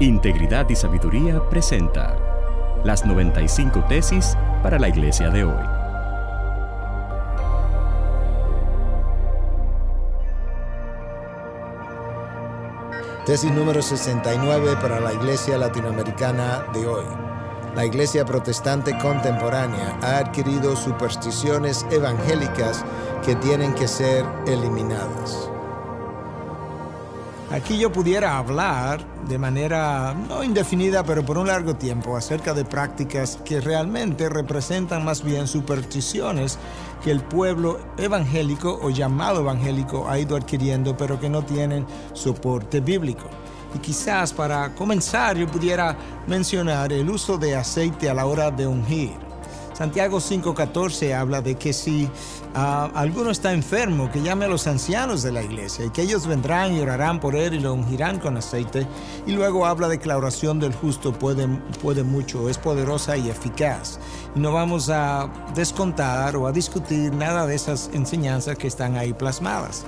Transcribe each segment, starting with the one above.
Integridad y Sabiduría presenta las 95 tesis para la iglesia de hoy. Tesis número 69 para la iglesia latinoamericana de hoy. La iglesia protestante contemporánea ha adquirido supersticiones evangélicas que tienen que ser eliminadas. Aquí yo pudiera hablar de manera no indefinida, pero por un largo tiempo, acerca de prácticas que realmente representan más bien supersticiones que el pueblo evangélico o llamado evangélico ha ido adquiriendo, pero que no tienen soporte bíblico. Y quizás para comenzar yo pudiera mencionar el uso de aceite a la hora de ungir. Santiago 5:14 habla de que si uh, alguno está enfermo, que llame a los ancianos de la iglesia y que ellos vendrán y orarán por él y lo ungirán con aceite. Y luego habla de que la oración del justo puede, puede mucho, es poderosa y eficaz. Y no vamos a descontar o a discutir nada de esas enseñanzas que están ahí plasmadas.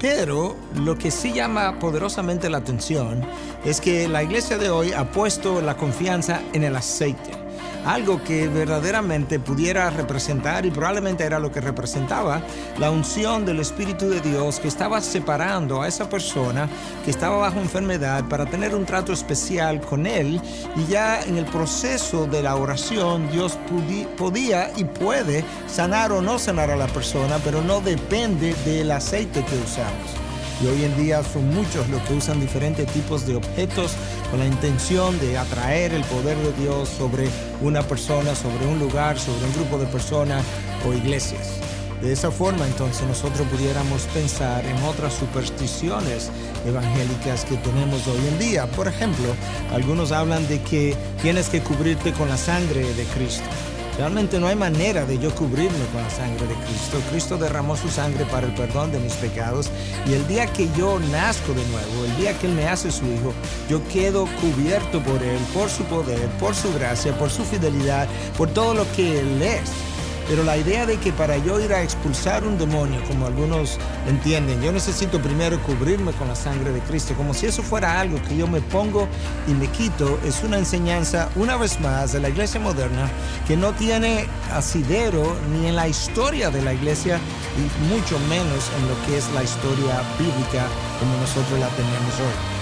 Pero lo que sí llama poderosamente la atención es que la iglesia de hoy ha puesto la confianza en el aceite algo que verdaderamente pudiera representar, y probablemente era lo que representaba, la unción del Espíritu de Dios que estaba separando a esa persona que estaba bajo enfermedad para tener un trato especial con él, y ya en el proceso de la oración Dios podía y puede sanar o no sanar a la persona, pero no depende del aceite que usamos. Y hoy en día son muchos los que usan diferentes tipos de objetos con la intención de atraer el poder de Dios sobre una persona, sobre un lugar, sobre un grupo de personas o iglesias. De esa forma entonces nosotros pudiéramos pensar en otras supersticiones evangélicas que tenemos hoy en día. Por ejemplo, algunos hablan de que tienes que cubrirte con la sangre de Cristo. Realmente no hay manera de yo cubrirme con la sangre de Cristo. Cristo derramó su sangre para el perdón de mis pecados y el día que yo nazco de nuevo, el día que Él me hace su hijo, yo quedo cubierto por Él, por su poder, por su gracia, por su fidelidad, por todo lo que Él es. Pero la idea de que para yo ir a expulsar un demonio, como algunos entienden, yo necesito primero cubrirme con la sangre de Cristo, como si eso fuera algo que yo me pongo y me quito, es una enseñanza, una vez más, de la iglesia moderna que no tiene asidero ni en la historia de la iglesia y mucho menos en lo que es la historia bíblica como nosotros la tenemos hoy.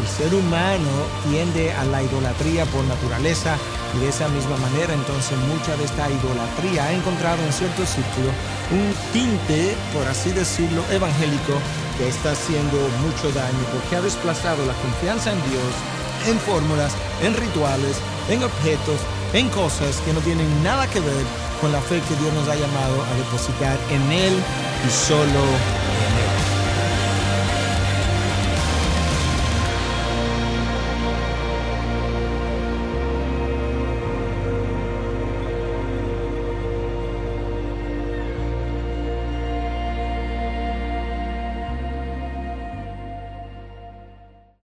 El ser humano tiende a la idolatría por naturaleza y de esa misma manera entonces mucha de esta idolatría ha encontrado en cierto sitio un tinte, por así decirlo, evangélico que está haciendo mucho daño porque ha desplazado la confianza en Dios en fórmulas, en rituales, en objetos, en cosas que no tienen nada que ver con la fe que Dios nos ha llamado a depositar en Él y solo